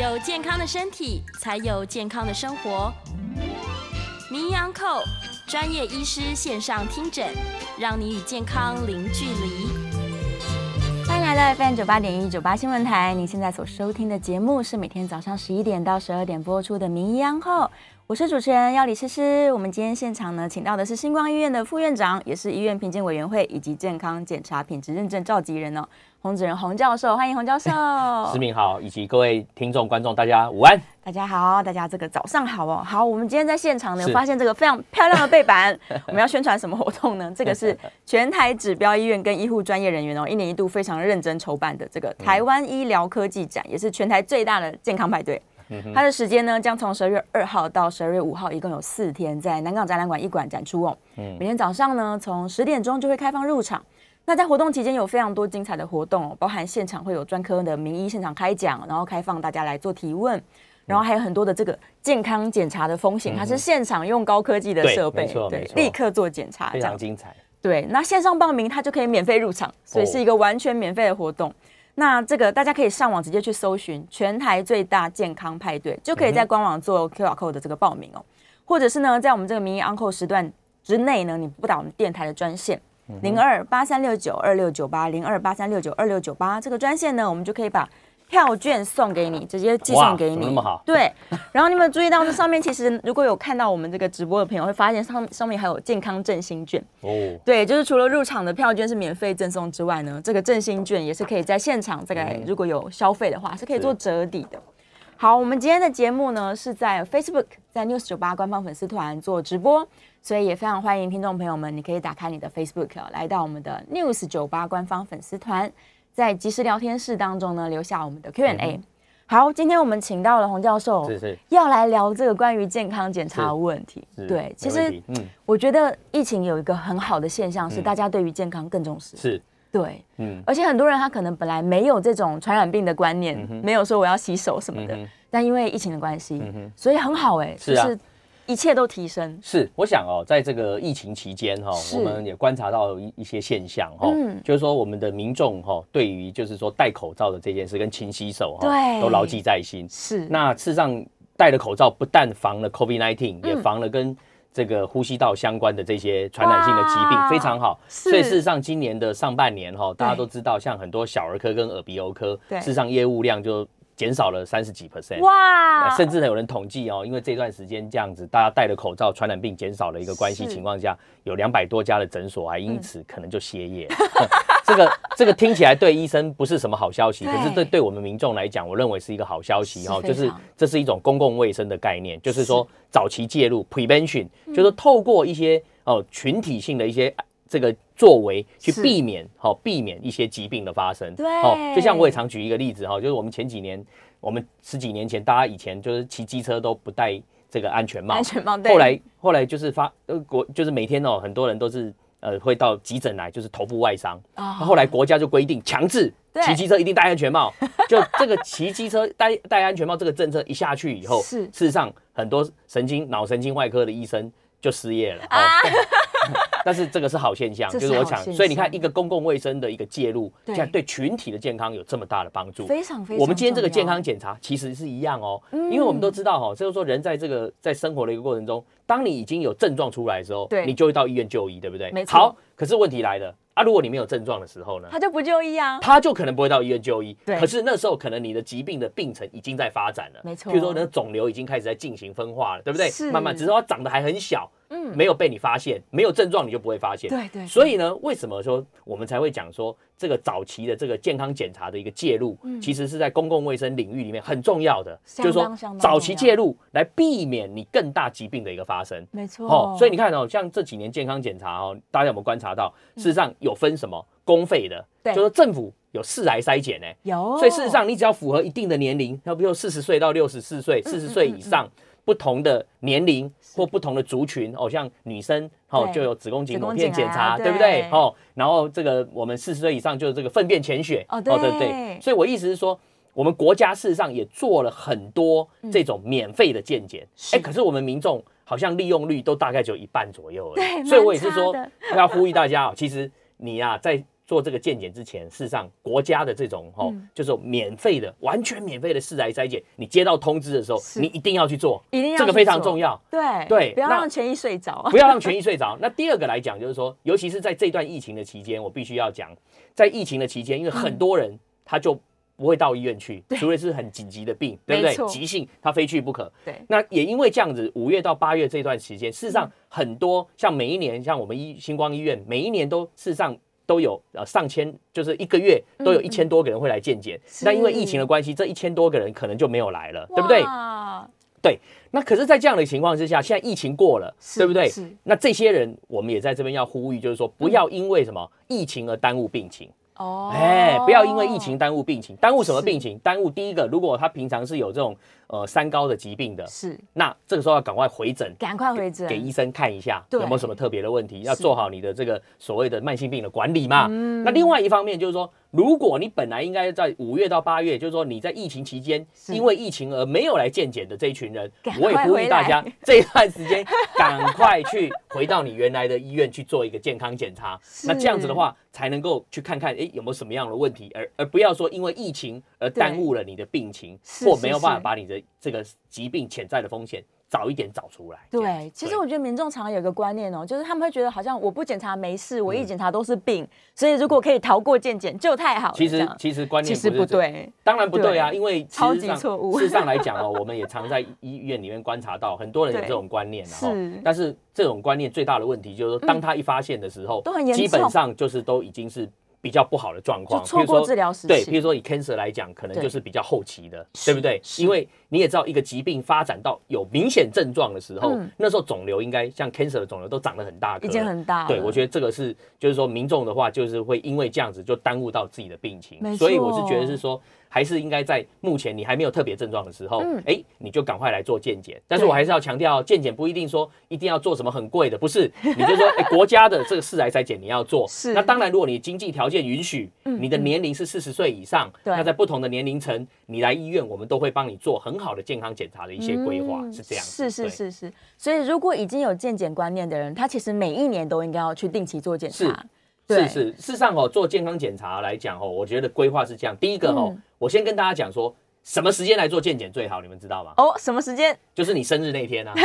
有健康的身体，才有健康的生活。名医安扣专业医师线上听诊，让你与健康零距离。欢迎来到 FM 九八点一九八新闻台，您现在所收听的节目是每天早上十一点到十二点播出的名医安后，我是主持人要李诗诗。我们今天现场呢，请到的是星光医院的副院长，也是医院评鉴委员会以及健康检查品质认证召集人哦。洪子仁洪教授，欢迎洪教授。市民好，以及各位听众观众，大家午安。大家好，大家这个早上好哦。好，我们今天在现场呢，发现这个非常漂亮的背板。我们要宣传什么活动呢？这个是全台指标医院跟医护专业人员哦，一年一度非常认真筹办的这个台湾医疗科技展，也是全台最大的健康派对。它的时间呢，将从十二月二号到十二月五号，一共有四天，在南港展览馆一馆展出哦。每天早上呢，从十点钟就会开放入场。那在活动期间有非常多精彩的活动，哦包含现场会有专科的名医现场开讲，然后开放大家来做提问，然后还有很多的这个健康检查的风险，它是现场用高科技的设备，对，立刻做检查，非常精彩。对，那线上报名它就可以免费入场，所以是一个完全免费的活动。那这个大家可以上网直接去搜寻全台最大健康派对，就可以在官网做 QR code 的这个报名哦，或者是呢，在我们这个名医 Uncle 时段之内呢，你拨打我们电台的专线。零二八三六九二六九八零二八三六九二六九八这个专线呢，我们就可以把票券送给你，直接寄送给你。那么好。对。然后你们注意到这上面，其实如果有看到我们这个直播的朋友，会发现上上面还有健康振兴券。哦。对，就是除了入场的票券是免费赠送之外呢，这个振兴券也是可以在现场这个如果有消费的话，是可以做折抵的。好，我们今天的节目呢是在 Facebook 在 News 九八官方粉丝团做直播。所以也非常欢迎听众朋友们，你可以打开你的 Facebook，来到我们的 News 酒吧官方粉丝团，在即时聊天室当中呢，留下我们的 Q&A。好，今天我们请到了洪教授，是是，要来聊这个关于健康检查的问题。对，其实，嗯，我觉得疫情有一个很好的现象是，大家对于健康更重视。是，对，嗯，而且很多人他可能本来没有这种传染病的观念，没有说我要洗手什么的，但因为疫情的关系，所以很好哎，是啊。一切都提升。是，我想哦，在这个疫情期间哈，我们也观察到一一些现象哈，就是说我们的民众哈，对于就是说戴口罩的这件事跟勤洗手哈，都牢记在心。是，那事实上戴了口罩不但防了 COVID-19，也防了跟这个呼吸道相关的这些传染性的疾病，非常好。所以事实上今年的上半年哈，大家都知道，像很多小儿科跟耳鼻喉科，事实上业务量就。减少了三十几 percent，哇！甚至呢有人统计哦，因为这段时间这样子，大家戴了口罩，传染病减少了一个关系情况下，有两百多家的诊所还因此可能就歇业。这个这个听起来对医生不是什么好消息，可是对对我们民众来讲，我认为是一个好消息哈，就是这是一种公共卫生的概念，就是说早期介入 prevention，就是透过一些哦群体性的一些。这个作为去避免好避免一些疾病的发生，对，哦，就像我也常举一个例子哈，就是我们前几年，我们十几年前，大家以前就是骑机车都不戴这个安全帽，安全帽，后来后来就是发呃国就是每天哦很多人都是呃会到急诊来，就是头部外伤，啊，后来国家就规定强制骑机车一定戴安全帽，就这个骑机车戴戴安全帽这个政策一下去以后，是。事实上很多神经脑神经外科的医生就失业了啊。但是这个是好现象，就是我想，所以你看，一个公共卫生的一个介入，现在对群体的健康有这么大的帮助，非常非常。我们今天这个健康检查其实是一样哦，因为我们都知道哈，就是说人在这个在生活的一个过程中，当你已经有症状出来的时候，对，你就会到医院就医，对不对？没错。好，可是问题来了。啊，如果你没有症状的时候呢，他就不就医啊，他就可能不会到医院就医。对，可是那时候可能你的疾病的病程已经在发展了，没错。比如说，你的肿瘤已经开始在进行分化了，对不对？是，慢慢，只是它长得还很小，嗯，没有被你发现，没有症状你就不会发现。对对。所以呢，为什么说我们才会讲说？这个早期的这个健康检查的一个介入，其实是在公共卫生领域里面很重要的，就是说早期介入来避免你更大疾病的一个发生。没错。哦，所以你看哦，像这几年健康检查哦，大家有没有观察到？事实上有分什么公费的，就是政府有四癌筛检呢。有。所以事实上，你只要符合一定的年龄，要比如四十岁到六十四岁，四十岁以上。不同的年龄或不同的族群，哦，像女生，哦，就有子宫颈抹片检查，对。不对？哦，然后这个我们四十岁以上就是这个粪便潜血，哦，对。对对。所以我意思是说，我们国家事实上也做了很多这种免费的健检，哎，可是我们民众好像利用率都大概只有一半左右，对。所以我也是说，要呼吁大家哦，其实你呀，在做这个健检之前，事实上国家的这种哦，就是免费的、完全免费的四癌筛检，你接到通知的时候，你一定要去做，一定要这个非常重要。对对，不要让权益睡着，不要让权益睡着。那第二个来讲，就是说，尤其是在这段疫情的期间，我必须要讲，在疫情的期间，因为很多人他就。不会到医院去，除非是很紧急的病，对不对？急性他非去不可。对，那也因为这样子，五月到八月这段时间，事实上很多像每一年，像我们医星光医院，每一年都事实上都有呃上千，就是一个月都有一千多个人会来健检。那因为疫情的关系，这一千多个人可能就没有来了，对不对？对。那可是，在这样的情况之下，现在疫情过了，对不对？那这些人，我们也在这边要呼吁，就是说，不要因为什么疫情而耽误病情。哦，哎，不要因为疫情耽误病情，耽误什么病情？耽误第一个，如果他平常是有这种呃三高的疾病的，是，那这个时候要赶快回诊，赶快回诊，给医生看一下有没有什么特别的问题，要做好你的这个所谓的慢性病的管理嘛。那另外一方面就是说。如果你本来应该在五月到八月，就是说你在疫情期间因为疫情而没有来健检的这一群人，我也呼吁大家 这一段时间赶快去回到你原来的医院去做一个健康检查。那这样子的话，才能够去看看哎有没有什么样的问题，而而不要说因为疫情而耽误了你的病情，或没有办法把你的这个疾病潜在的风险。早一点找出来。对，其实我觉得民众常常有一个观念哦，就是他们会觉得好像我不检查没事，我一检查都是病，所以如果可以逃过健检就太好了。其实其实观念其实不对，当然不对啊，因为超级错误。事实上来讲哦，我们也常在医院里面观察到很多人有这种观念，然后但是这种观念最大的问题就是说，当他一发现的时候，都很严重，基本上就是都已经是。比较不好的状况，错过治疗时对，比如说以 cancer 来讲，可能就是比较后期的，对不对？因为你也知道，一个疾病发展到有明显症状的时候，那时候肿瘤应该像 cancer 的肿瘤都长得很大，已经很大。对，我觉得这个是，就是说民众的话，就是会因为这样子就耽误到自己的病情，所以我是觉得是说。还是应该在目前你还没有特别症状的时候，哎，你就赶快来做健检。但是我还是要强调，健检不一定说一定要做什么很贵的，不是？你就说，哎，国家的这个四癌筛检你要做。是。那当然，如果你经济条件允许，你的年龄是四十岁以上，那在不同的年龄层，你来医院，我们都会帮你做很好的健康检查的一些规划，是这样。是是是是。所以，如果已经有健检观念的人，他其实每一年都应该要去定期做检查。是是，事实上哦，做健康检查来讲哦，我觉得规划是这样。第一个哦，我先跟大家讲说，什么时间来做健检最好，你们知道吗？哦，什么时间？就是你生日那天啊。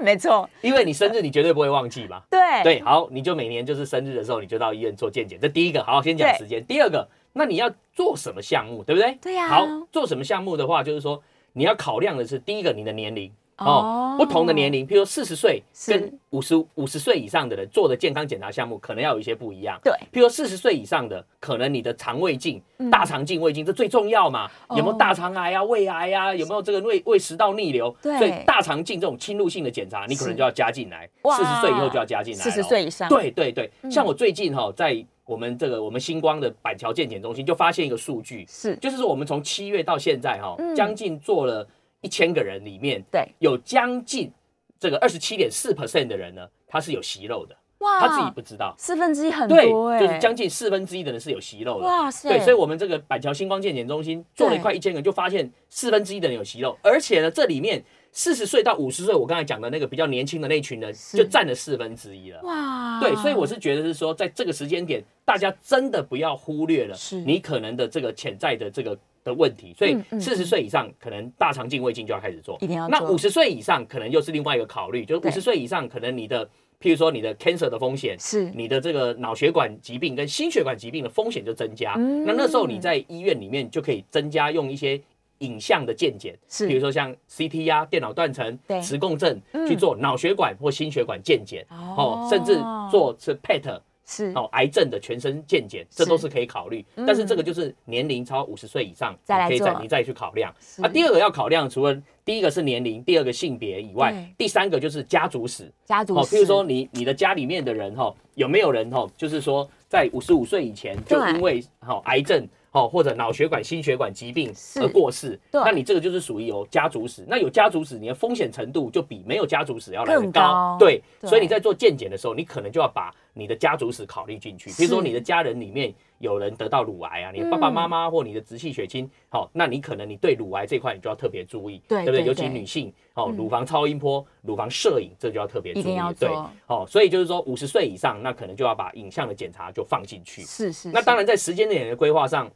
没错，因为你生日，你绝对不会忘记嘛。对对，好，你就每年就是生日的时候，你就到医院做健检。这第一个，好，先讲时间。第二个，那你要做什么项目，对不对？对呀。好，做什么项目的话，就是说你要考量的是第一个，你的年龄。哦，不同的年龄，譬如四十岁跟五十五十岁以上的人做的健康检查项目，可能要有一些不一样。对，譬如四十岁以上的，可能你的肠胃镜、大肠镜、胃镜，这最重要嘛？有没有大肠癌啊、胃癌啊？有没有这个胃胃食道逆流？所以大肠镜这种侵入性的检查，你可能就要加进来。四十岁以后就要加进来。四十岁以上。对对对，像我最近哈，在我们这个我们星光的板桥健检中心，就发现一个数据，是就是说我们从七月到现在哈，将近做了。一千个人里面，对，有将近这个二十七点四 percent 的人呢，他是有息肉的，哇，他自己不知道，四分之一很多哎，就是将近四分之一的人是有息肉的，哇塞，对，所以我们这个板桥星光健检中心做了一块一千个，就发现四分之一的人有息肉，而且呢，这里面四十岁到五十岁，我刚才讲的那个比较年轻的那群人，就占了四分之一了，哇，对，所以我是觉得是说，在这个时间点，大家真的不要忽略了你可能的这个潜在的这个。的问题，所以四十岁以上可能大肠镜、胃镜就要开始做。一定要。那五十岁以上可能又是另外一个考虑，就是五十岁以上可能你的，譬如说你的 cancer 的风险，是你的这个脑血管疾病跟心血管疾病的风险就增加。那那时候你在医院里面就可以增加用一些影像的健检，是比如说像 CT 呀、电脑断层、磁共振去做脑血管或心血管健检，哦，甚至做是 PET。是哦，癌症的全身健检，这都是可以考虑。但是这个就是年龄超五十岁以上，可以再你再去考量。啊，第二个要考量，除了第一个是年龄，第二个性别以外，第三个就是家族史。家族史，譬如说你你的家里面的人哈，有没有人哈，就是说在五十五岁以前就因为哈癌症。哦，或者脑血管、心血管疾病而过世，那你这个就是属于有家族史。那有家族史，你的风险程度就比没有家族史要来得高。对，所以你在做健检的时候，你可能就要把你的家族史考虑进去，比如说你的家人里面有人得到乳癌啊，你的爸爸妈妈或你的直系血亲，好，那你可能你对乳癌这块你就要特别注意，对不对？尤其女性，哦，乳房超音波、乳房摄影，这就要特别注意对做，哦，所以就是说五十岁以上，那可能就要把影像的检查就放进去。是是，那当然然在时间点的规划上，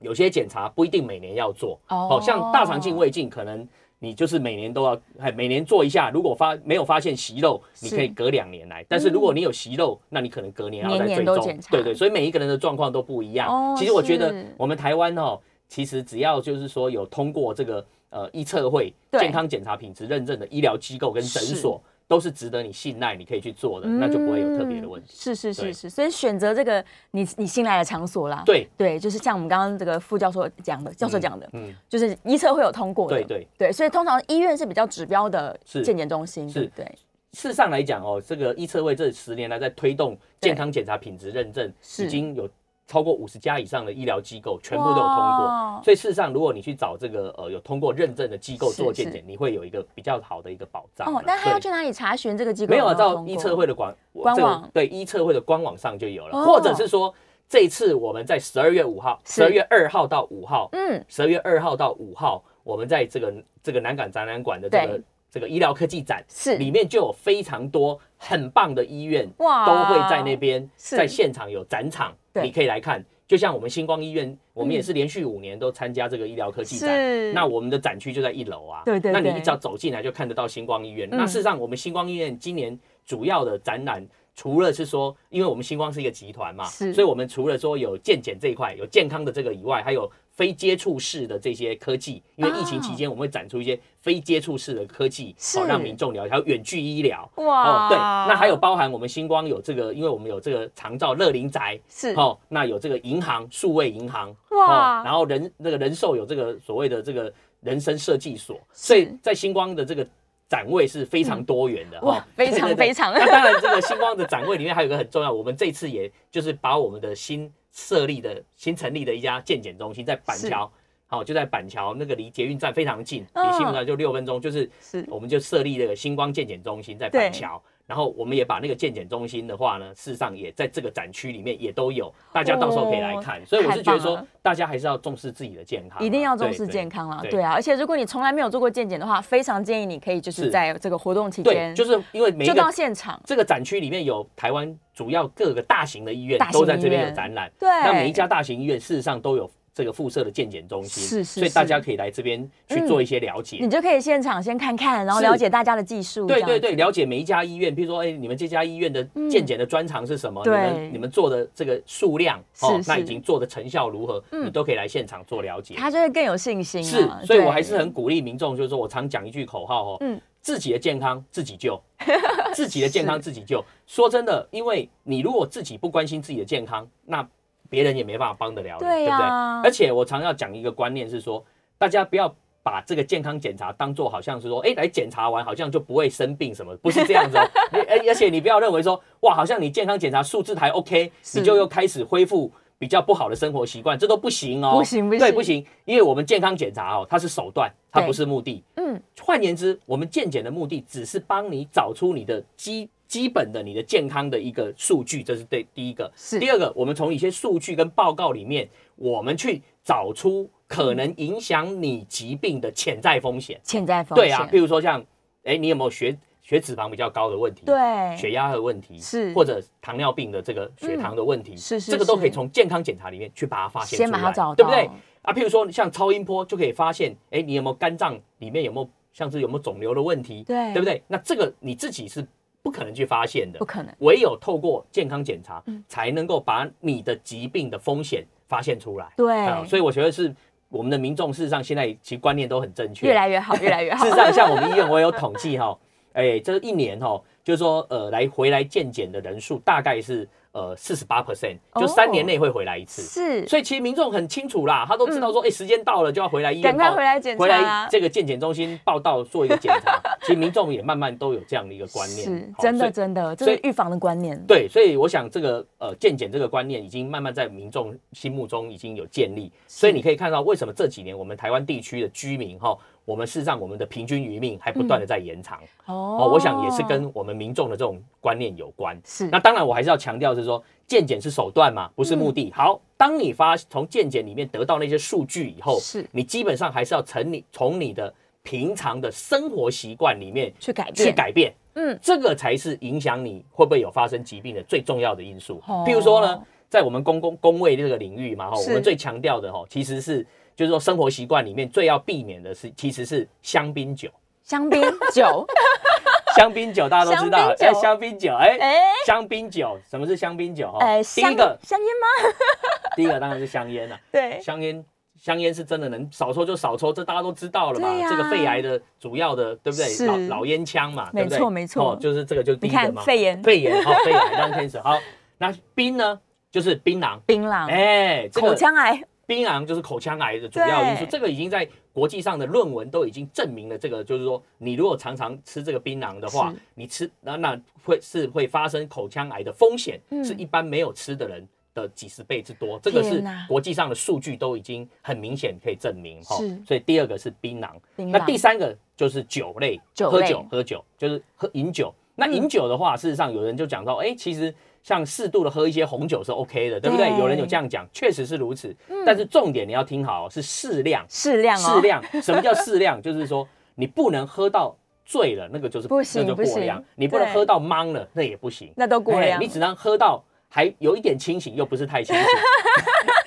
有些检查不一定每年要做，哦。哦，像大肠镜、胃镜可能。你就是每年都要，哎，每年做一下。如果发没有发现息肉，你可以隔两年来。但是如果你有息肉，那你可能隔年要再追踪。对对，所以每一个人的状况都不一样。哦其实我觉得我们台湾哦，其实只要就是说有通过这个呃医测会健康检查品质认证的医疗机构跟诊所，都是值得你信赖，你可以去做的，那就不会有特别的问题。嗯是是是是，所以选择这个你你信赖的场所啦。对对，就是像我们刚刚这个副教授讲的，教授讲的，嗯，就是医测会有通过的。对对。对，所以通常医院是比较指标的是健检中心，是对？事实上来讲哦，这个医测会这十年来在推动健康检查品质认证，已经有超过五十家以上的医疗机构全部都有通过。所以事实上，如果你去找这个呃有通过认证的机构做健检，你会有一个比较好的一个保障。哦，那他要去哪里查询这个机构没有啊，没有通过到医测会的官这个官网对医测会的官网上就有了，哦。或者是说这一次我们在十二月五号、十二月二号到五号，嗯，十二月二号到五号，我们在这个这个南港展览馆的这个对。这个医疗科技展是。里面就有非常多很棒的医院哇。都会在那边在现场有展场，对你可以来看。就像我们星光医院，我们也是连续五年都参加这个医疗科技展，是那我们的展区就在一楼啊。对对对那你一早走进来就看得到星光医院。嗯那事实上，我们星光医院今年主要的展览，除了是说，因为我们星光是一个集团嘛，是所以我们除了说有健检这一块，有健康的这个以外，还有非接触式的这些科技。因为疫情期间，我们会展出一些非接触式的科技，是。好让民众了解，还有远距医疗。哇。哦，对，那还有包含我们星光有这个，因为我们有这个长照乐龄宅，是。哦，那有这个银行数位银行，哇。哦，然后人那个人寿有这个所谓的这个人生设计所，所以在星光的这个展位是非常多元的，哦，哇非常非常。那当然，这个星光的展位里面还有一个很重要，我们这次也就是把我们的新设立的新成立的一家健检中心在板桥。好，就在板桥那个离捷运站非常近，嗯。离新闻站就六分钟，就是。是我们就设立这个星光健检中心在板桥，然后我们也把那个健检中心的话呢，事实上也在这个展区里面也都有，大家到时候可以来看。所以我是觉得说大家还是要重视自己的健康啊，一定要重视健康啦，对。对啊，而且如果你从来没有做过健检的话，非常建议你可以就是是。在这个活动期对，间，就是因为每一就到个现场，这个展区里面有台湾主要各个大型的医院都在这边有展览，对。那每一家大型医院事实上都有这个辐射的健检中心，是是所以大家可以来这边去做一些了解。你就可以现场先看看，然后了解大家的技术，对对对，了解每一家医院，比如说，哎，你们这家医院的健检的专长是什么？你们你们做的这个数量，哦是，是那已经做的成效如何？嗯你都可以来现场做了解。他就会更有信心是啊。，所以我还是很鼓励民众，就是说我常讲一句口号哦，嗯自己的健康自己救，自己的健康自己救。说真的，因为你如果自己不关心自己的健康，那别人也没办法帮得了你，对不对？而且我常要讲一个观念是说，大家不要。把这个健康检查当做好像是说，哎、来检查完好像就不会生病什么，不是这样子哦。而而且你不要认为说，哇，好像你健康检查数字还 OK，你就又开始恢复比较不好的生活习惯，这都不行哦。不行不行对，不行，因为我们健康检查哦，它是手段，它不是目的。嗯，换言之，我们健检的目的只是帮你找出你的基基本的你的健康的一个数据，这是对第一个。是第二个，我们从一些数据跟报告里面，我们去找出可能影响你疾病的潜在风险。潜在风险，对啊，比如说像，哎，你有没有血血脂肪比较高的问题？。对血压的问题是或者糖尿病的这个血糖的问题，是是这个都可以从健康检查里面去把它发现出来，先把它找到对不对？啊，譬如说像超音波就可以发现，哎，你有没有肝脏里面有没有像是有没有肿瘤的问题，对对不对？那这个你自己是不可能去发现的。不，可能，唯有透过健康检查，嗯。才能够把你的疾病的风险发现出来。对。啊，所以我觉得是我们的民众事实上现在其实观念都很正确，越来越好，越来越好。事实。上，像我们医院，我有统计哈，哎，这一年哈，就是说呃，来回来健检的人数大概是呃四十八 percent，就三年内会回来一次。是，所以其实民众很清楚啦，他都知道说，哎，时间到了就要回来医院，赶快回来检查，回来这个健检中心报道做一个检查。其实民众也慢慢都有这样的一个观念，是真的真的，这是预防的观念。对，所以我想这个呃健检这个观念已经慢慢在民众心目中已经有建立。所以你可以看到为什么这几年我们台湾地区的居民哈。我们事实上，我们的平均余命还不断的在延长哦。我想也是跟我们民众的这种观念有关。是。那当然，我还是要强调是说，健检是手段嘛，不是目的。好，当你发从健检里面得到那些数据以后，是你基本上还是要从你从你的平常的生活习惯里面去改变，去改变。嗯，这个才是影响你会不会有发生疾病的最重要的因素。譬如说呢，在我们公共公卫这个领域嘛，哈，我们最强调的哈，其实是。就是说，生活习惯里面最要避免的是，其实是香槟酒。香槟酒，香槟酒大家都知道，哎，香槟酒，哎，香槟酒，什么是香槟酒？哎，第一个香烟吗？第一个当然是香烟了。对，香烟，香烟是真的能少抽就少抽，这大家都知道了嘛。这个肺癌的主要的，对不对？老老烟枪嘛，没错没错。哦，就是这个，就是第一个嘛。肺炎，肺炎，好，肺癌当天使。好，那槟呢？就是槟榔，槟榔，哎，口腔癌。槟榔就是口腔癌的主要因素，这个已经在国际上的论文都已经证明了。这个就是说，你如果常常吃这个槟榔的话，你吃那那会是会发生口腔癌的风险，是一般没有吃的人的几十倍之多。这个是国际上的数据都已经很明显可以证明哈。所以第二个是槟榔，那第三个就是酒类，喝酒喝酒就是喝饮酒。那饮酒的话，事实上有人就讲到，哎，其实。像适度的喝一些红酒是 OK 的，对不对？有人有这样讲，确实是如此。但是重点你要听好，是适量，适量，适量。什么叫适量？就是说你不能喝到醉了，那个就是不行，那就过量。你不能喝到懵了，那也不行，那都过量。你只能喝到还有一点清醒，又不是太清醒。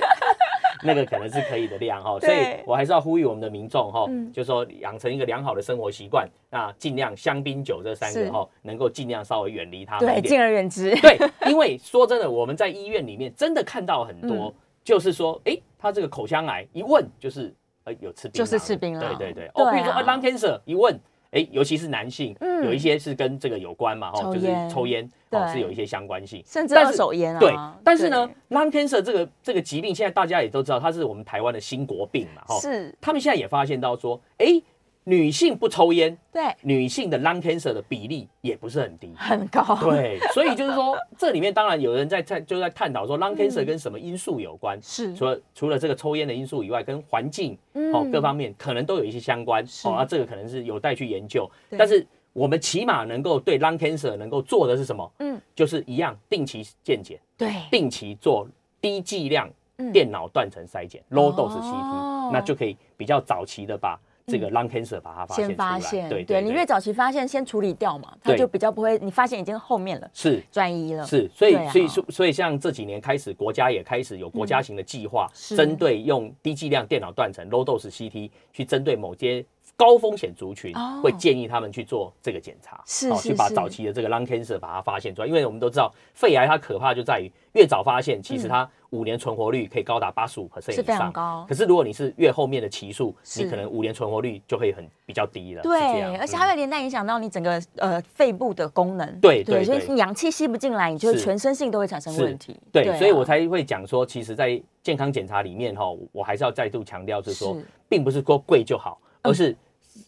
那个可能是可以的量哈，所以我还是要呼吁我们的民众哈，就说养成一个良好的生活习惯，那尽量香槟酒这三个哈，能够尽量稍微远离它对，敬而远之。对，因为说真的，我们在医院里面真的看到很多，就是说，哎，他这个口腔癌一问就是，呃，有吃槟榔，就是吃槟榔，对对对。哦，比如说啊，lung cancer 一问。哎，尤其是男性，有一些是跟这个有关嘛，哈，就是抽烟，哦，是有一些相关性，甚至二手烟啊。对，但是呢，lung cancer 这个这个疾病，现在大家也都知道，它是我们台湾的新国病嘛，哈。是。他们现在也发现到说，哎。女性不抽烟，对女性的 lung cancer 的比例也不是很低，很高。对，所以就是说，这里面当然有人在在就在探讨说 lung cancer 跟什么因素有关。是，除了除了这个抽烟的因素以外，跟环境哦各方面可能都有一些相关。哦，那这个可能是有待去研究。但是我们起码能够对 lung cancer 能够做的是什么？嗯，就是一样定期健检，对，定期做低剂量电脑断层筛检 （low dose CT），那就可以比较早期的把。这个 lung cancer 把它发现发现，对对，你越早期发现，先处理掉嘛，它就比较不会，你发现已经后面了，是。转移了，是，所以所以说所以像这几年开始，国家也开始有国家型的计划，针对用低剂量电脑断层 low dose CT 去针对某些。高风险族群会建议他们去做这个检查，是去把早期的这个 lung cancer 把它发现出来，因为我们都知道肺癌它可怕就在于越早发现，其实它五年存活率可以高达八十五 percent 以上，高。可是如果你是越后面的期数，你可能五年存活率就会很比较低了。对，而且它会连带影响到你整个呃肺部的功能。对对，所以你氧气吸不进来，你就全身性都会产生问题。对，所以我才会讲说，其实，在健康检查里面哈，我还是要再度强调，是说，并不是说贵就好，而是。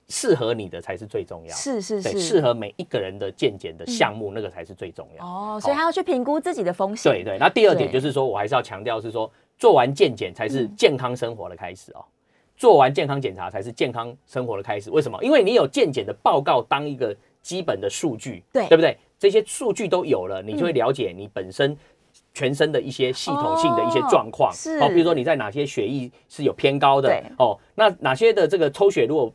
适合你的才是最重要，是是是，适合每一个人的健检的项目，那个才是最重要。哦，所以他要去评估自己的风险。对对，那第二点就是说，我还是要强调是说，做完健检才是健康生活的开始哦。做完健康检查才是健康生活的开始。为什么？因为你有健检的报告当一个基本的数据，对对不对？这些数据都有了，你就会了解你本身全身的一些系统性的一些状况。是，哦，比如说你在哪些血液是有偏高的，哦，那哪些的这个抽血如果。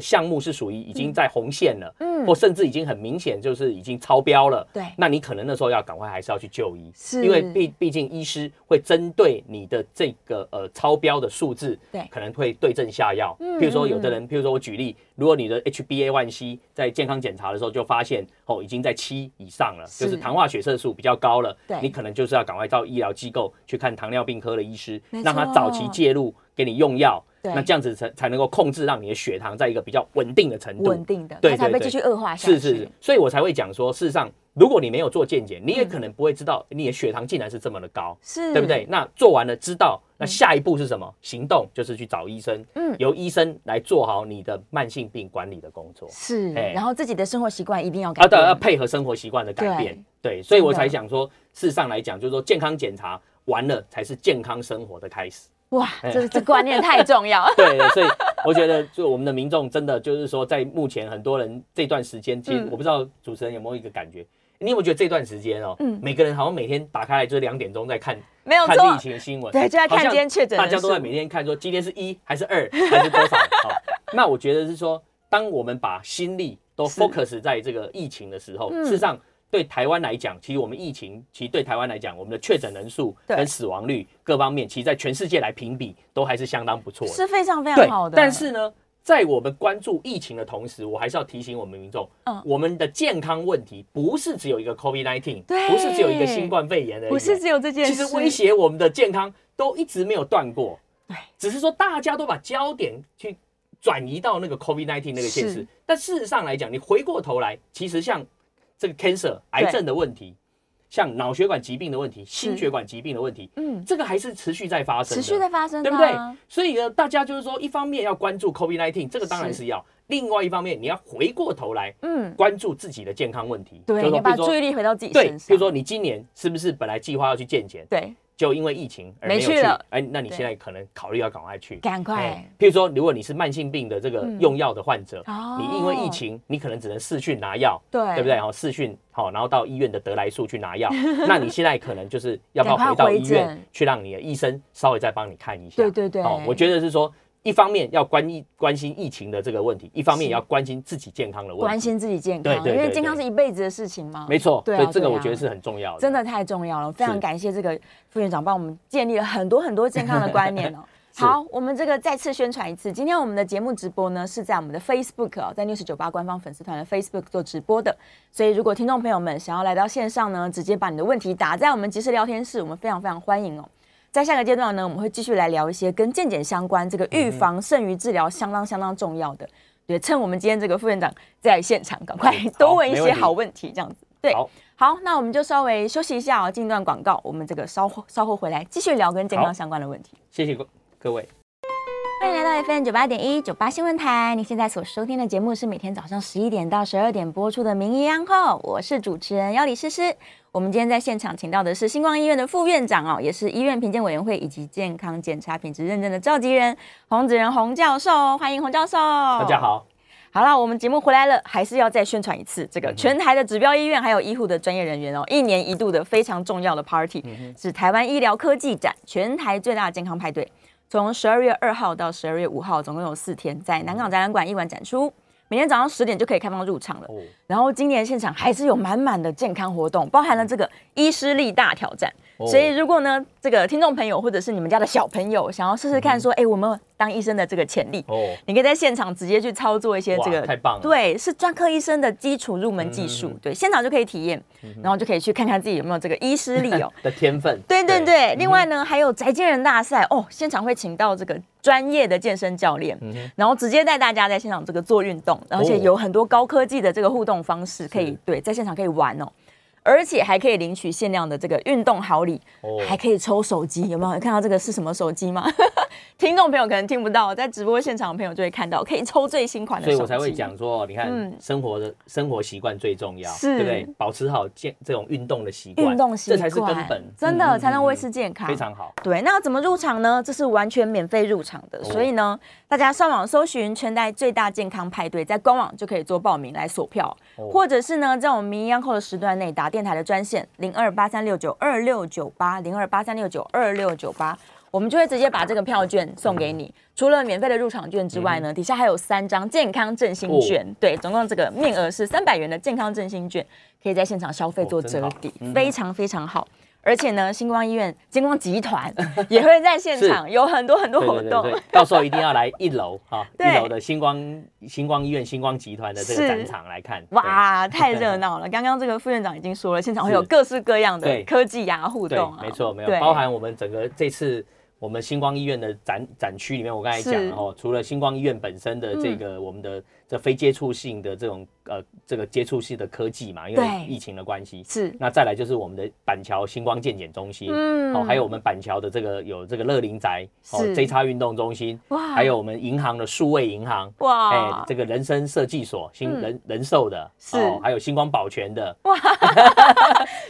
项目是属于已经在红线了，嗯，或甚至已经很明显就是已经超标了，对，那你可能那时候要赶快还是要去就医，是，因为毕毕竟医师会针对你的这个呃超标的数字，对，可能会对症下药。譬如说有的人，譬如说我举例，如果你的 HbA1c 在健康检查的时候就发现哦已经在七以上了，就是糖化血色素比较高了，你可能就是要赶快到医疗机构去看糖尿病科的医师，让他早期介入，给你用药。那这样子才才能够控制，让你的血糖在一个比较稳定的程度，稳定的，对，才会继续恶化下去。是是。是，所以我才会讲说，事实上如果你没有做健检，你也可能不会知道你的血糖竟然是这么的高，是，对不对？？那做完了知道，那下一步是什么？行动就是去找医生，嗯由医生来做好你的慢性病管理的工作。是，哎然后自己的生活习惯一定要改啊，对，要。配合生活习惯的改变，对，所以我才想说，事实上来讲，就是说健康检查完了才是健康生活的开始。哇，哎这这观念太重要。对，所以我觉得，就我们的民众真的就是说，在目前很多人这段时间，其实嗯我不知道主持人有没有一个感觉，你有没有觉得这段时间哦，嗯每个人好像每天打开来就是两点钟在看没有错看疫，情的新闻，对就在看今天确诊大家都在每天看说今天是一还是二还是多少？好，那我觉得是说，当我们把心力都 focus 在这个疫情的时候，嗯事实上。对台湾来讲，其实我们疫情，其实对台湾来讲，我们的确诊人数跟死亡率各方面，其实在全世界来评比，都还是相当不错的。是非常非常好的。但是呢，在我们关注疫情的同时，我还是要提醒我们民众，嗯。我们的健康问题不是只有一个 COVID-19，对。不是只有一个新冠肺炎而已，不是只有这件事，其实威胁我们的健康都一直没有断过。对，只是说大家都把焦点去转移到那个 COVID-19 那个件是事，但事实上来讲，你回过头来，其实像这个 cancer 癌症的问题。像脑血管疾病的问题、心血管疾病的问题，嗯，这个还是持续在发生的，持续在发生、啊，对不对？所以呢，大家就是说，一方面要关注 COVID-19，这个当然是。是要；另外一方面，你要回过头来嗯，关注自己的健康问题。对，就是说你把比如说注意力回到自己对，身上。比如说你今年是不是本来计划要去健检，对，就因为疫情而有没去了哎，那你对现在可能考虑要赶快去。赶快哎，譬如说，如果你是慢性病的这个嗯用药的患者，哦你因为疫情，你可能只能视讯拿药，对对不对？好，视讯好，然后到医院的得来速去拿药。那你现在可能就是要不要回回到医院去让你的医生稍微再帮你看一下？对对对哦，我觉得是说，一方面要关疫关心疫情的这个问题，一方面也要关心自己健康的问题。关心自己健康，因为对对对对健康是一辈子的事情嘛。没错，对啊所以这个我觉得是很重要的。真的太重要了，非常感谢这个副院长帮我们建立了很多很多健康的观念哦。好，我们这个再次宣传一次，今天我们的节目直播呢是在我们的 Facebook 哦，在 News 九八官方粉丝团的 Facebook 做直播的，所以如果听众朋友们想要来到线上呢，直接把你的问题打在我们即时聊天室，我们非常非常欢迎哦。在下个阶段呢，我们会继续来聊一些跟健检相关，这个预防胜于治疗相当相当重要的。对，趁我们今天这个副院长在现场，赶快 多问一些好问题，这样子。对，好，好，那我们就稍微休息一下哦，进一段广告，我们这个稍后稍后回来继续聊跟健康相关的问题。谢谢各各位。欢迎来到 FM 九八点一九八新闻台，你现在所收听的节目是每天早上十一点到十二点播出的《名医安后》，我是主持人要李诗诗。我们今天在现场请到的是星光医院的副院长哦，也是医院评鉴委员会以及健康检查品质认证的召集人洪子仁洪教授，欢迎洪教授。大大家。好，好了，我们节目回来了，还是要再宣传一次这个全台的指标医院还有医护的专业人员哦，一年一度的非常重要的 party，、是台湾医疗科技展，全台最大的健康派对，从十二月二号到十二月五号，总共有四天，在南港展览馆一馆展出，每天早上十点就可以开放入场了。哦，然后今年现场还是有满满的健康活动，包含了这个医师力大挑战。哦所以如果呢，这个听众朋友或者是你们家的小朋友想要试试看，说，哎、我们当医生的这个潜力，哦，你可以在现场直接去操作一些这个太棒了对，是专科医生的基础入门技术，嗯对，现场就可以体验，然后就可以去看看自己有没有这个医师力哦。的天分。对对对，另外呢，还有宅健人大赛哦，现场会请到这个专业的健身教练，然后直接带大家在现场这个做运动，而且有很多高科技的这个互动方式，可以是。对在现场可以玩哦。而且还可以领取限量的这个运动好礼，哦。还可以抽手机，有没有看到这个是什么手机吗？听众朋友可能听不到，在直播现场的朋友就会看到，可以抽最新款的手机。所以我才会讲说，你看嗯生活的生活习惯最重要，是对不对？保持好健这种运动的习惯，运动习惯，这才是根本，真的嗯才能维。嗯持健康。嗯非常好。对，那要怎么入场呢？这是完全免费入场的，所以呢，大家上网搜寻全台最大健康派对，在官网就可以做报名来锁票，哦或者是呢，在我们民央后的时段内打电台的专线零二八三六九二六九八零二八三六九二六九八。我们就会直接把这个票券送给你。除了免费的入场券之外呢，底下还有三张健康振兴券，对，总共这个面额是三百元的健康振兴券，可以在现场消费做折抵，非常非常好。而且呢，星光医院、星光集团 也会在现场有很多很多活动。对对对，到时候一定要来一楼哈，对。一楼的星光星光医院星光集团的这个展场来看。哇，太热闹了！刚刚这个副院长已经说了，现场会有各式各样的科技呀、互对，动没错没有，包含我们整个这次我们星光医院的展展区里面，我刚才讲了哦，除了星光医院本身的这个我们的这非接触性的这种呃这个接触性的科技嘛，因为疫情的关系，是，那再来就是我们的板桥星光健检中心，嗯。哦，还有我们板桥的这个有这个乐龄宅，哦是，J 叉运动中心，哇。还有我们银行的数位银行，哇。哎，这个人生设计所，新嗯。人人寿的，是。哦，还有星光保全的，哇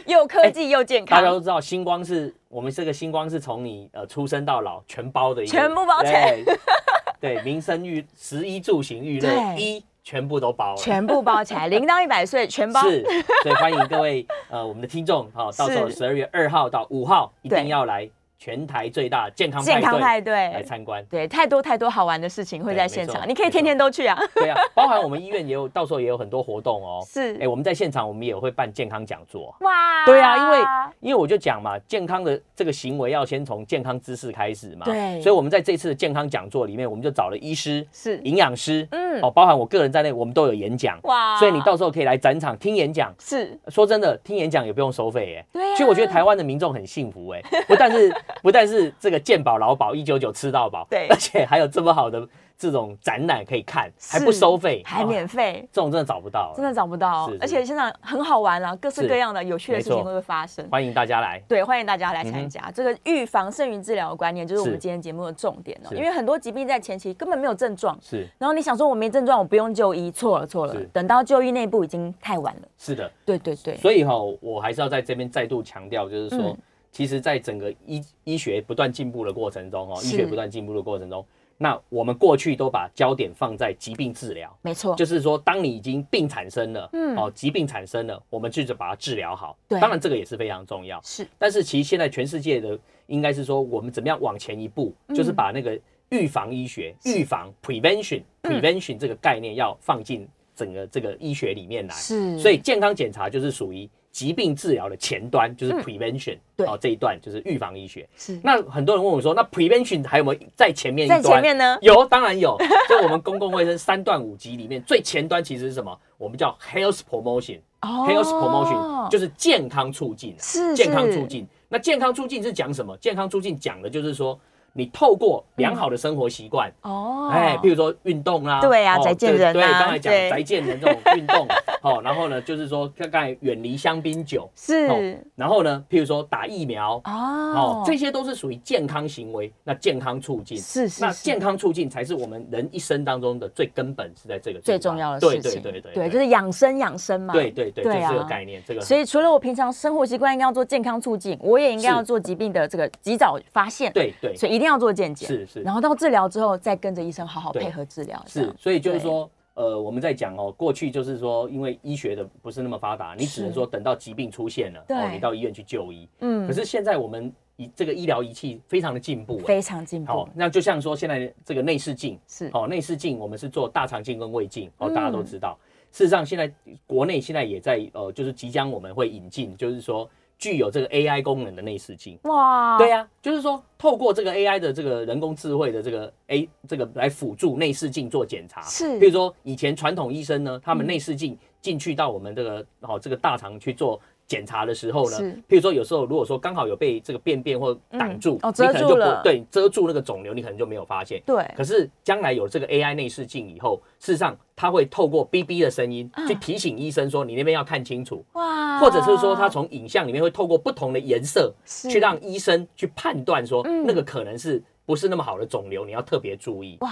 又科技又健康，大家都知道星光是我们这个星光是从你呃出生到老全包的一个，全部包起来 对，民生娱食衣住行娱乐对一全部都包了，全部包起来，零到一百岁全包。是，所以欢迎各位呃我们的听众哈、到时候是。十二月二号到五号一定要来全台最大健康健康派对来对，参观。对，太多太多好玩的事情会在现场，你可以天天都去啊。对啊，包含我们医院也有，到时候也有很多活动哦。是哎，我们在现场我们也会办健康讲座。哇，对啊，因为因为我就讲嘛，健康的这个行为要先从健康知识开始嘛。对所以我们在这次的健康讲座里面，我们就找了医师、是营养师，嗯哦，包含我个人在内，我们都有演讲。哇所以你到时候可以来展场听演讲。是说真的，听演讲也不用收费耶。对啊其实我觉得台湾的民众很幸福哎，不但是 不但是这个健保老保一九九吃到饱，对。而且还有这么好的这种展览可以看，还不收费，还哦免费。这种真的找不到，真的找不到是是，而且现场很好玩啊，各式各样的有趣的事情都会发生。欢迎大家来。对，欢迎大家来参加。这个预防胜于治疗的观念，就是我们今天节目的重点哦。是。因为很多疾病在前期根本没有症状，是。然后你想说我没症状，我不用就医，错了错了，等到就医那一步已经太晚了。是的，对对对，所以哈、我还是要在这边再度强调，就是说，嗯其实，在整个医医学不断进步的过程中，哦，是。医学不断进步的过程中，那我们过去都把焦点放在疾病治疗，没错，就是说，当你已经病产生了，嗯。哦，疾病产生了，我们就是把它治疗好。对。当然这个也是非常重要。是。但是其实现在全世界的应该是说，我们怎么样往前一步，嗯。就是把那个预防医学、预防 prevention 嗯。prevention 这个概念要放进整个这个医学里面来。是，所以健康检查就是属于疾病治疗的前端，就是 prevention，、嗯对哦这一段就是预防医学。是那很多人问我说，那 prevention 还有没有在前面一在？前面呢，有，当然有。就我们公共卫生 三段五级里面最前端其实是什么？我们叫 health promotion。哦 health promotion 就是健康促进、啊，是健康促进。那健康促进是讲什么？健康促进讲的就是说，你透过良好的生活习惯，哦，哎，譬如说运动啦，哦对啊宅建对对，人啊刚才讲对宅建人这种运动，哦，然后呢，就是说刚才远离香槟酒，是哦然后呢，譬如说打疫苗，哦哦，这些都是属于健康行为。那健康促进那是是那健康促进才是我们人一生当中的最根本，是在这个最重要的对事情，对对对对，就是养生养生嘛，对对对，就对啊是这个概念，这个所以除了我平常生活习惯应该要做健康促进，我也应该要做疾病的这个及早发现，对对所以一定要做健检，是是然后到治疗之后再跟着医生好好配合治疗，是所以就是对说。呃，我们在讲哦，过去就是说，因为医学的不是那么发达，你只能是说等到疾病出现了，哦，你到医院去就医。嗯。可是现在我们以这个医疗仪器非常的进步，哎。非常进步。好，，那就像说现在这个内视镜，是。哦，内视镜我们是做大肠镜跟胃镜，哦，嗯。大家都知道。事实上，现在国内现在也在呃，就是即将我们会引进，就是说具有这个 AI 功能的内视镜。哇，对呀、就是说透过这个 AI 的这个人工智慧的这个 A 这个来辅助内视镜做检查。是比如说以前传统医生呢，他们内视镜进去到我们这个哦这个大肠去做。检查的时候呢，是。譬如说有时候如果说刚好有被这个便便或挡住，哦你可能就不遮住了。对遮住那个肿瘤，你可能就没有发现。对，可是将来有这个 AI 内视镜以后，事实上它会透过 BB 的声音去提醒医生说你那边要看清楚，哇。或者是说它从影像里面会透过不同的颜色去让医生去判断说嗯。那个可能是不是那么好的肿瘤，你要特别注意。哇，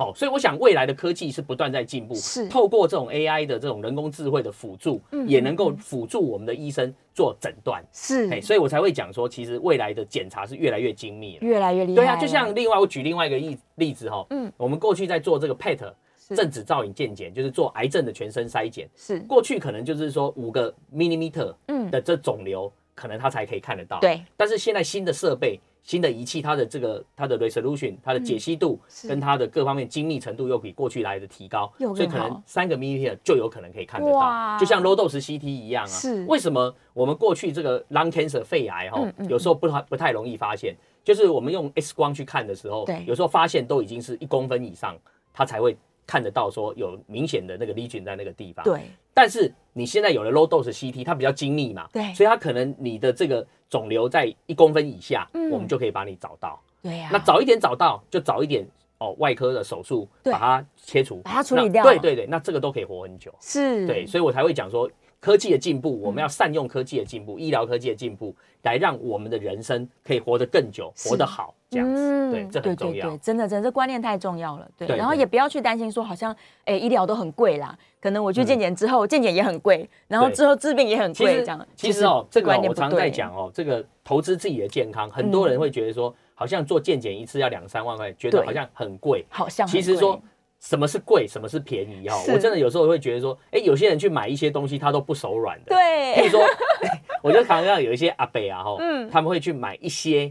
好、所以我想未来的科技是不断在进步，是透过这种 AI 的这种人工智慧的辅助，嗯也能够辅助我们的医生做诊断。是哎，所以我才会讲说，其实未来的检查是越来越精密了。越来越厉害了，对啊，就像另外我举另外一个例例子哈，嗯嗯，我们过去在做这个 PET 是正子造影健检，就是做癌症的全身筛检，是过去可能就是说五个 millimeter 嗯的这肿瘤，可能他才可以看得到。对，但是现在新的设备、新的仪器，它的这个它的 resolution、它的解析度嗯跟它的各方面精密程度又比过去来的提高所以可能三个 millimeter 就有可能可以看得到，就像 low dose CT 一样啊。是。为什么我们过去这个 lung cancer 肺癌哈有时候不太不太容易发现，就是我们用 X 光去看的时候，有时候发现都已经是一公分以上，它才会看得到说有明显的那个 lesion 在那个地方。对，但是你现在有了 low dose CT，它比较精密嘛，对。所以它可能你的这个肿瘤在一公分以下，嗯我们就可以把你找到。对呀，那早一点找到，就早一点哦，外科的手术把它切除，把它处理掉。对对对，那这个都可以活很久。是，对，所以我才会讲说。科技的进步，我们要善用科技的进步，医疗科技的进步，来让我们的人生可以活得更久，活得好，这样子。对，这很重要。真的，真的，这观念太重要了。对，然后也不要去担心说，好像哎，医疗都很贵啦，可能我去健检之后，健检也很贵，然后之后治病也很贵，这样。其实哦，这个我常在讲哦，这个投资自己的健康，很多人会觉得说，好像做健检一次要两三万块，觉得好像很贵，好像。其实说。什么是贵，什么是便宜？哈，我真的有时候会觉得说，哎，有些人去买一些东西，他都不手软的。对，譬如说，我就常常有一些阿伯啊，哈，嗯，他们会去买一些，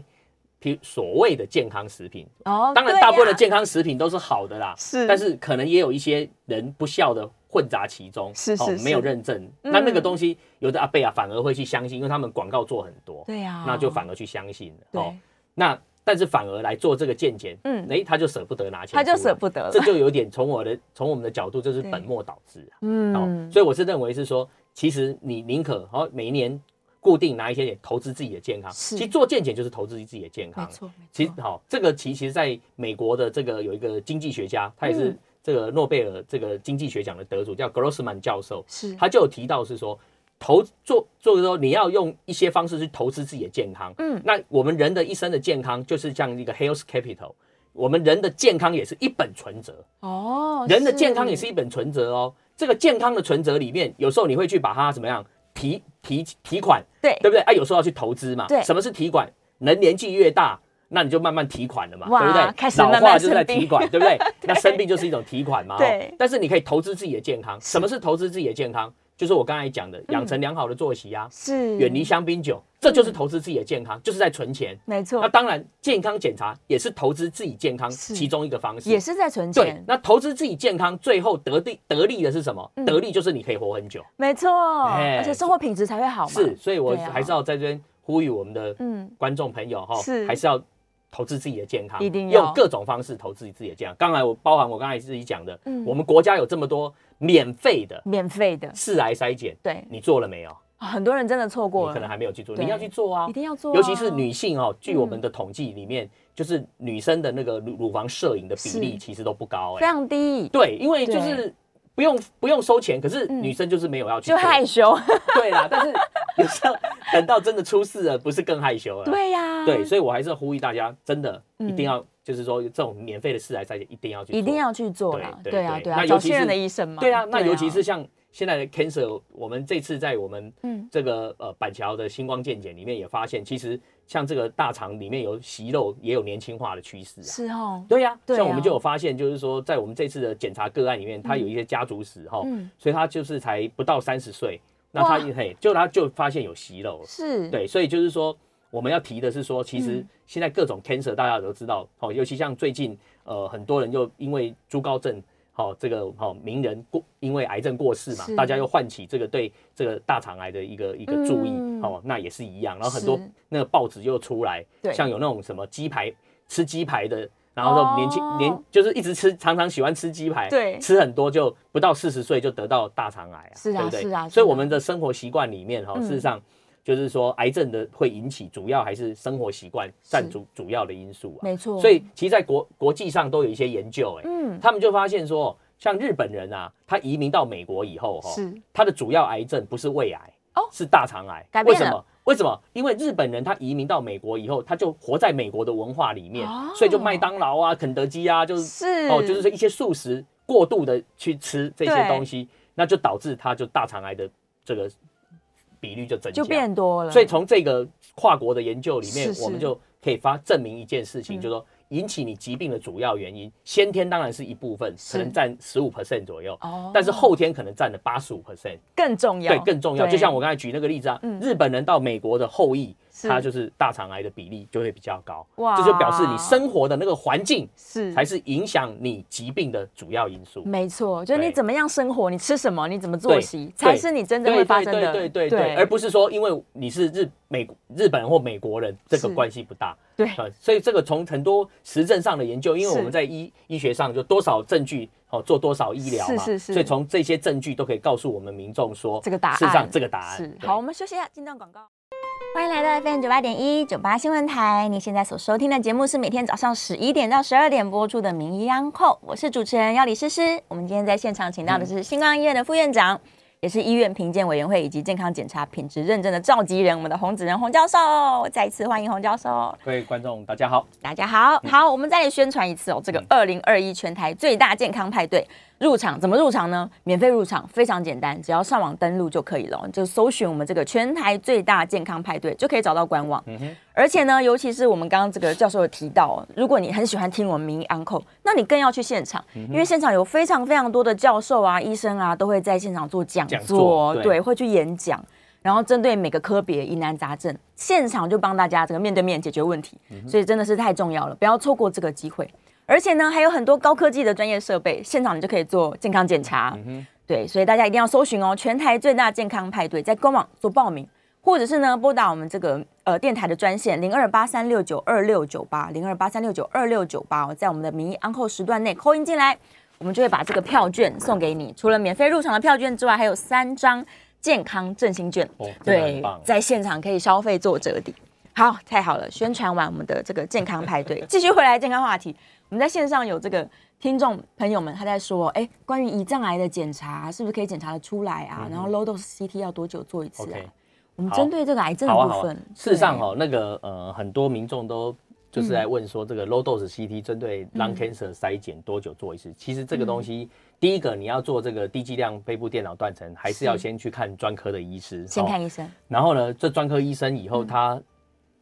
譬如所谓的健康食品。哦，当然，大部分的健康食品都是好的啦。是，但是可能也有一些人不孝的混杂其中，是是，没有认证。那那个东西，有的阿贝啊，反而会去相信，因为他们广告做很多。对呀，那就反而去相信了。哦，那。但是反而来做这个健检，嗯，哎，他就舍不得拿钱，他就舍不得，这就有点从我的 从我们的角度，就是本末倒置啊，嗯，所以我是认为是说，其实你宁可好每一年固定拿一些点投资自己的健康，其实做健检就是投资自己的健康，没错，其实好这个其实在美国的这个有一个经济学家，他也是这个诺贝尔这个经济学奖的得主，叫 Grossman 教授，是，他就有提到是说。投做做的时候，你要用一些方式去投资自己的健康。嗯，那我们人的一生的健康就是像一个 health capital，我们人的健康也是一本存折。哦，人的健康也是一本存折哦。这个健康的存折里面，有时候你会去把它怎么样提提提款，对对不对？啊，有时候要去投资嘛。对，什么是提款？人年纪越大，那你就慢慢提款了嘛，对不对？开始老化就在提款，对不对？那生病就是一种提款嘛。对。但是你可以投资自己的健康。什么是投资自己的健康？就是我刚才讲的，养成良好的作息啊，是远离香槟酒，这就是投资自己的健康，就是在存钱。没错。那当然，健康检查也是投资自己健康其中一个方式，也是在存钱。对。那投资自己健康，最后得利得利的是什么？得利就是你可以活很久。没错。而且生活品质才会好嘛。是，所以我还是要在这边呼吁我们的观众朋友哈，还是要。投资自己的健康，一定要用各种方式投资自己的健康。刚才我包含我刚才自己讲的，嗯，我们国家有这么多免费的、免费的四癌筛检，对，你做了没有？很多人真的错过了，可能还没有去做，你要去做啊，一定要做。尤其是女性哦，据我们的统计里面，就是女生的那个乳乳房摄影的比例其实都不高，非常低。对，因为就是。不用不用收钱，可是女生就是没有要去，就害羞。对啦，但是有时候等到真的出事了，不是更害羞了？对呀，对，所以我还是呼吁大家，真的一定要，就是说这种免费的试来筛检一定要去，一定要去做啦。对啊，对啊，那尤其是的医生嘛。对啊，那尤其是像。现在的 cancer，我们这次在我们这个呃板桥的星光健检里面也发现，其实像这个大肠里面有息肉，也有年轻化的趋势啊。是哦，对呀，像我们就有发现，就是说在我们这次的检查个案里面，他有一些家族史哈，所以他就是才不到三十岁，那他嘿就他就发现有息肉，是。对，所以就是说我们要提的是说，其实现在各种 cancer 大家都知道，哦，尤其像最近呃很多人又因为朱高症。好，这个好名人过因为癌症过世嘛，大家又唤起这个对这个大肠癌的一个一个注意，哦，那也是一样。然后很多那个报纸又出来，像有那种什么鸡排吃鸡排的，然后说年轻年就是一直吃，常常喜欢吃鸡排，对，吃很多就不到四十岁就得到大肠癌啊，是啊，是啊。所以我们的生活习惯里面哈，事实上。就是说，癌症的会引起，主要还是生活习惯占主主要的因素啊。没错。所以，其实，在国国际上都有一些研究，哎，嗯，他们就发现说，像日本人啊，他移民到美国以后，哈，是他的主要癌症不是胃癌，哦，是大肠癌。为什么？为什么？因为日本人他移民到美国以后，他就活在美国的文化里面，所以就麦当劳啊、肯德基啊，就是哦，就是说一些素食过度的去吃这些东西，那就导致他就大肠癌的这个。比率就增加，就变多了。所以从这个跨国的研究里面，我们就可以发证明一件事情，就是说。引起你疾病的主要原因，先天当然是一部分，可能占十五 percent 左右。哦，但是后天可能占了八十五 percent，更重要。对，更重要。就像我刚才举那个例子啊，日本人到美国的后裔，他就是大肠癌的比例就会比较高。哇，这就表示你生活的那个环境是才是影响你疾病的主要因素。没错，就是你怎么样生活，你吃什么，你怎么作息，才是你真正会发生的。对对对对，而不是说因为你是日美日本人或美国人，这个关系不大。对，所以这个从很多实证上的研究，因为我们在医医学上就多少证据哦，做多少医疗嘛，是是是，所以从这些证据都可以告诉我们民众说，这个答案，事实上这个答案是好。我们休息一下，进段广告。欢迎来到 FM 九八点一九八新闻台。你现在所收听的节目是每天早上十一点到十二点播出的《名医央后》，我是主持人要李诗诗。我们今天在现场请到的是星光医院的副院长，也是医院评鉴委员会以及健康检查品质认证的召集人，我们的洪子仁洪教授。再一次欢迎洪教授。各位观众，大家好。大家好，好，我们再来宣传一次哦，这个二零二一全台最大健康派对。入场怎么入场呢？免费入场，非常简单，只要上网登录就可以了，就搜寻我们这个全台最大健康派对，就可以找到官网。而且呢，尤其是我们刚刚这个教授有提到，如果你很喜欢听我们名医安扣，那你更要去现场，因为现场有非常非常多的教授啊、医生啊，都会在现场做讲座，对，会去演讲，然后针对每个科别疑难杂症，现场就帮大家这个面对面解决问题，所以真的是太重要了，不要错过这个机会。而且呢，还有很多高科技的专业设备，现场你就可以做健康检查。对，所以大家一定要搜寻哦，全台最大健康派对，在官网做报名，或者是呢拨打我们这个呃电台的专线零二八三六九二六九八零二八三六九二六九八，在我们的名义安扣时段内扣音进来，我们就会把这个票券送给你。除了免费入场的票券之外，还有三张健康振兴券。对，在现场可以消费做折抵。好，太好了！宣传完我们的这个健康派对，继续回来健康话题。我们在线上有这个听众朋友们，他在说，哎，关于胰脏癌的检查，是不是可以检查的出来啊？然后 low dose CT 要多久做一次啊？我们针对这个癌症的部分，事实上哦，那个呃，很多民众都就是在问说，这个 low dose CT 针对 lung cancer 筛检多久做一次？其实这个东西，第一个你要做这个低剂量肺部电脑断层，还是要先去看专科的医师，先看医生。然后呢，这专科医生以后他。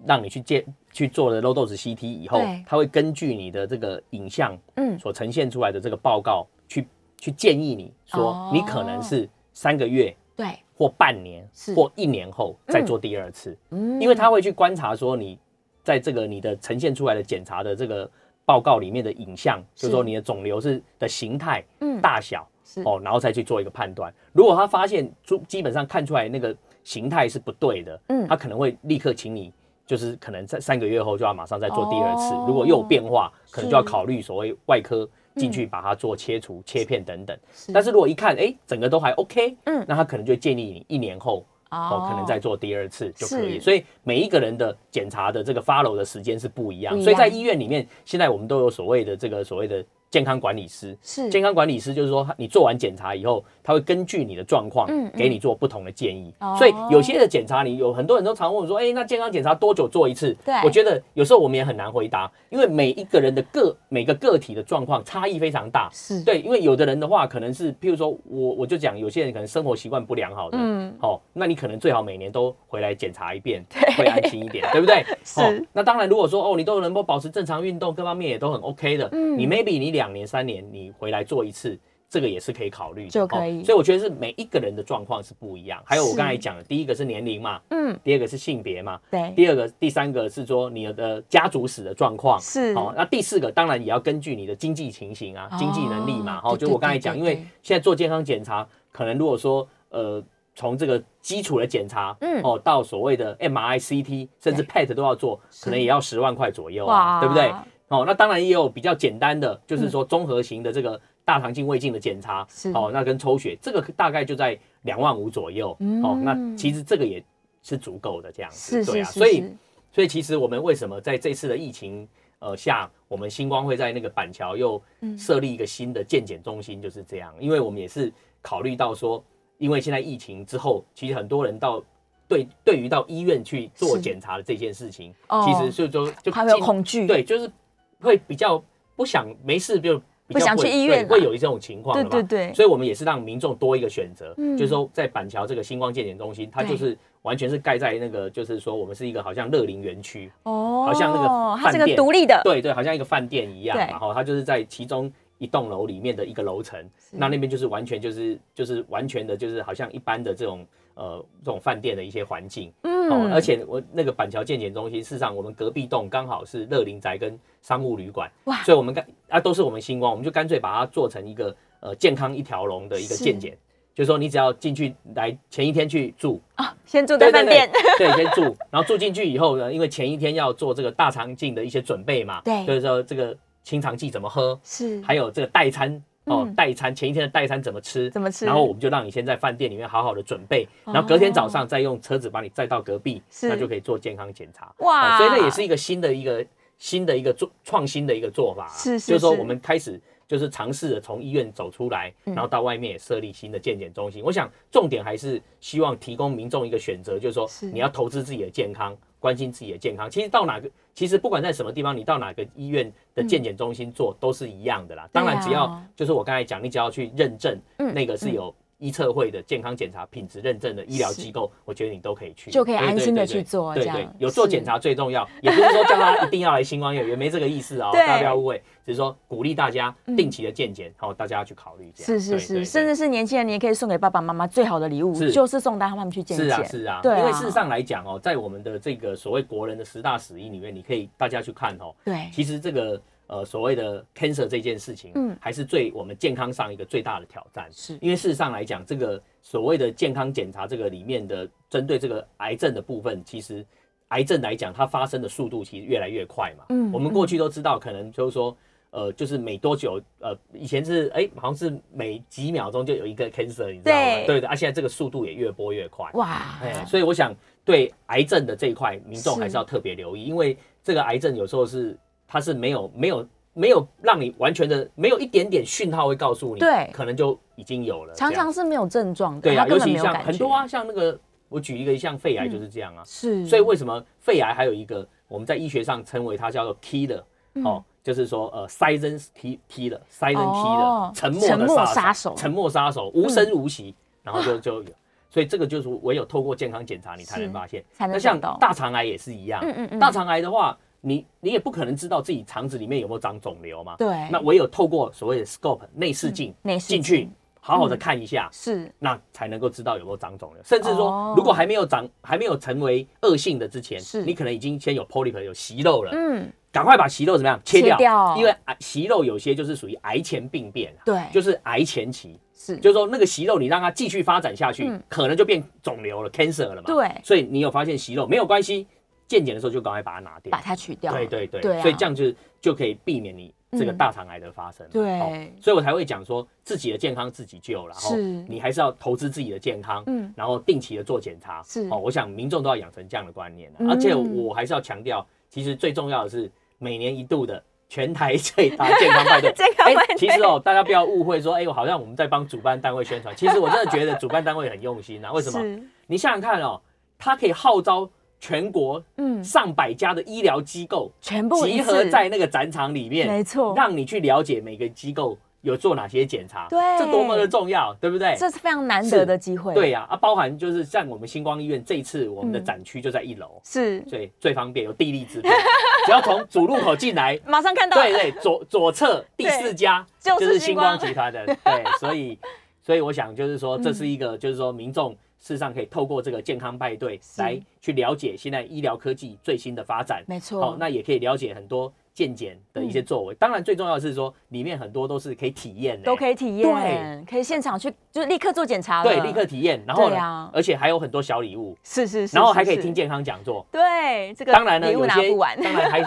让你去见去做了 low dose CT 以后，他会根据你的这个影像，嗯，所呈现出来的这个报告，去去建议你说，你可能是三个月，对，或半年，或一年后再做第二次，嗯，因为他会去观察说你在这个你的呈现出来的检查的这个报告里面的影像，就是说你的肿瘤是的形态、嗯，大小，是。哦，然后再去做一个判断。如果他发现基基本上看出来那个形态是不对的，嗯，他可能会立刻请你。就是可能在三个月后就要马上再做第二次，如果又有变化，可能就要考虑所谓外科进去把它做切除、切片等等。但是如果一看，哎，整个都还 OK，嗯，那他可能就建议你一年后哦，可能再做第二次就可以。所以每一个人的检查的这个 follow 的时间是不一样，所以在医院里面，现在我们都有所谓的这个所谓的。健康管理师是健康管理师，就是说你做完检查以后，他会根据你的状况，嗯，给你做不同的建议。所以有些的检查，你有很多人都常问我说，哎，那健康检查多久做一次？对，我觉得有时候我们也很难回答，因为每一个人的个每个个体的状况差异非常大。是对，因为有的人的话，可能是譬如说我我就讲，有些人可能生活习惯不良好的，嗯，好，那你可能最好每年都回来检查一遍，会安心一点，对不对？是。那当然，如果说哦，你都能够保持正常运动，各方面也都很 OK 的，嗯，你 maybe 你两年三年。你回来做一次，这个也是可以考虑，就可以。所以我觉得是每一个人的状况是不一样。还有我刚才讲的，第一个是年龄嘛，嗯，第二个是性别嘛，对，第二个、第三个是说你的家族史的状况是。好，那第四个当然也要根据你的经济情形啊，经济能力嘛。哦，就我刚才讲，因为现在做健康检查，可能如果说呃，从这个基础的检查，嗯，哦，到所谓的 MRI、CT，甚至 PET 都要做，可能也要十万块左右啊，对不对？哦，那当然也有比较简单的，就是说综合型的这个大肠镜、胃镜的检查，哦，那跟抽血，这个大概就在两万五左右。哦，那其实这个也是足够的这样子，对啊。所以，所以其实我们为什么在这次的疫情呃下，我们星光会在那个板桥又设立一个新的健检中心，就是这样。因为我们也是考虑到说，因为现在疫情之后，其实很多人到对 对于到医院去做检查的这件事情，其实是说就还有恐惧，对，就是。会比较不想没事就不想去医院，会有一种情况，对对对，所以我们也是让民众多一个选择，就是说在板桥这个星光健检中心，它就是完全是盖在那个，就是说我们是一个好像乐龄园区哦，好像那个它是个独立的，对对，好像一个饭店一样，然后它就是在其中一栋楼里面的一个楼层，那那边就是完全就是就是完全的就是好像一般的这种。呃，这种饭店的一些环境，嗯，而且我那个板桥健检中心，事实上我们隔壁栋刚好是乐林宅跟商务旅馆，哇，所以我们干啊都是我们星光，我们就干脆把它做成一个呃健康一条龙的一个健检，就是说你只要进去来前一天去住啊，先住在饭店，对，先住，然后住进去以后呢，因为前一天要做这个大肠镜的一些准备嘛，对，就是说这个清肠剂怎么喝，是，还有这个代餐。哦，代餐前一天的代餐怎么吃？怎么吃？然后我们就让你先在饭店里面好好的准备，然后隔天早上再用车子把你载到隔壁，那就可以做健康检查。哇，所以那也是一个新的一个新的一个做创新的一个做法，是是，就是说我们开始。就是尝试着从医院走出来，然后到外面也设立新的健检中心。我想重点还是希望提供民众一个选择，就是说你要投资自己的健康，关心自己的健康。其实到哪个，其实不管在什么地方，你到哪个医院的健检中心做都是一样的啦。当然，只要就是我刚才讲，你只要去认证，那个是有。医测会的健康检查品质认证的医疗机构，我觉得你都可以去，就可以安心的去做。对对，有做检查最重要，也不是说叫他一定要来星光院，也没这个意思啊，大家不要误会，只是说鼓励大家定期的健检，好，大家要去考虑一下。是是是，甚至是年轻人，你也可以送给爸爸妈妈最好的礼物，就是送他们去健检。是啊是啊，对，因为事实上来讲哦，在我们的这个所谓国人的十大死因里面，你可以大家去看哦，对，其实这个。呃，所谓的 cancer 这件事情，嗯，还是最我们健康上一个最大的挑战，是因为事实上来讲，这个所谓的健康检查这个里面的针对这个癌症的部分，其实癌症来讲，它发生的速度其实越来越快嘛。嗯，我们过去都知道，可能就是说，呃，就是每多久，呃，以前是哎，好像是每几秒钟就有一个 cancer，你知道吗？对的，啊，现在这个速度也越播越快。哇，哎，所以我想对癌症的这一块，民众还是要特别留意，因为这个癌症有时候是。它是没有没有没有让你完全的没有一点点讯号会告诉你，对，可能就已经有了。常常是没有症状的，对啊，尤其像很多啊，像那个我举一个像肺癌就是这样啊，是。所以为什么肺癌还有一个我们在医学上称为它叫做 killer 哦，就是说呃 silent killer，silent killer，沉默的杀手，沉默杀手，无声无息，然后就就有，所以这个就是唯有透过健康检查你才能发现。那像大肠癌也是一样，嗯嗯嗯，大肠癌的话。你你也不可能知道自己肠子里面有没有长肿瘤嘛？对。那唯有透过所谓的 scope 内视镜进去，好好的看一下，是，那才能够知道有没有长肿瘤。甚至说，如果还没有长，还没有成为恶性的之前，是，你可能已经先有 polyp 有息肉了。嗯。赶快把息肉怎么样切掉？因为癌息肉有些就是属于癌前病变，对，就是癌前期，是，就是说那个息肉你让它继续发展下去，可能就变肿瘤了，cancer 了嘛。对。所以你有发现息肉没有关系。健检的时候就赶快把它拿掉，把它取掉。对对对，所以这样就就可以避免你这个大肠癌的发生。对，所以我才会讲说自己的健康自己救，然后你还是要投资自己的健康，嗯，然后定期的做检查。是哦，我想民众都要养成这样的观念。而且我还是要强调，其实最重要的是每年一度的全台最大健康派对。健康派对。其实哦，大家不要误会说，哎，我好像我们在帮主办单位宣传。其实我真的觉得主办单位很用心啊。为什么？你想想看哦，他可以号召。全国嗯上百家的医疗机构全部集合在那个展场里面，没错，让你去了解每个机构有做哪些检查，对，这多么的重要，对不对？这是非常难得的机会。对呀，啊，包含就是像我们星光医院这一次我们的展区就在一楼，是，最最方便，有地利之便，只要从主路口进来，马上看到，对对，左左侧 第四家就是星光集团的，对，所以所以我想就是说这是一个就是说民众。事实上，可以透过这个健康派对来去了解现在医疗科技最新的发展。没错，好，那也可以了解很多健检的一些作为。当然，最重要的是说，里面很多都是可以体验的，都可以体验，对，可以现场去，就是立刻做检查，对，立刻体验。然后，而且还有很多小礼物，是是是，然后还可以听健康讲座。对，这个当然呢，有些当然还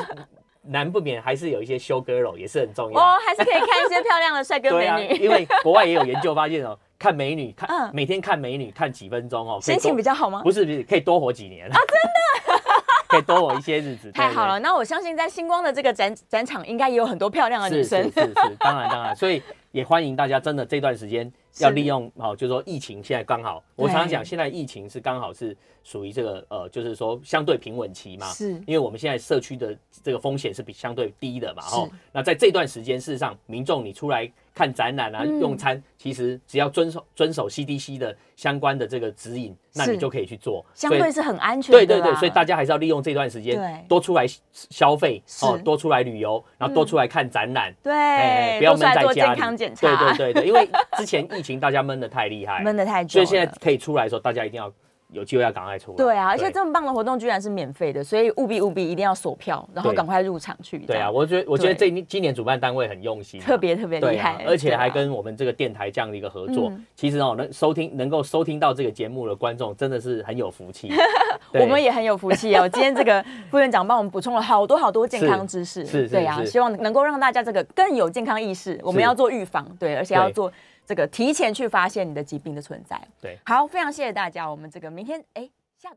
难不免还是有一些修 girl 也是很重要哦，还是可以看一些漂亮的帅哥美女。因为国外也有研究发现哦。看美女，看每天看美女看几分钟哦，心情比较好吗？不是不是，可以多活几年啊！真的，可以多活一些日子。太好了，那我相信在星光的这个展展场，应该也有很多漂亮的女生。是是是，当然当然，所以也欢迎大家，真的这段时间要利用好，就是说疫情现在刚好，我常常讲，现在疫情是刚好是属于这个呃，就是说相对平稳期嘛。是，因为我们现在社区的这个风险是比相对低的嘛。哦，那在这段时间，事实上民众你出来。看展览啊，用餐，其实只要遵守遵守 CDC 的相关的这个指引，那你就可以去做，相对是很安全的。对对对，所以大家还是要利用这段时间，多出来消费哦，多出来旅游，然后多出来看展览，对，不要闷在家里。对对对对，因为之前疫情大家闷的太厉害，闷的太久，所以现在可以出来的时候，大家一定要有机会要赶快出来。对啊，而且这么棒的活动居然是免费的，所以务必务必一定要锁票，然后赶快入场去。对啊，我觉得我觉得这今年主办单位很用心，特别特别厉害，而且还跟我们这个电台这样的一个合作。其实哦，能收听能够收听到这个节目的观众真的是很有福气，我们也很有福气哦。今天这个副院长帮我们补充了好多好多健康知识，是，对啊，希望能够让大家这个更有健康意识。我们要做预防，对，而且要做。这个提前去发现你的疾病的存在，对，好，非常谢谢大家，我们这个明天哎，下周。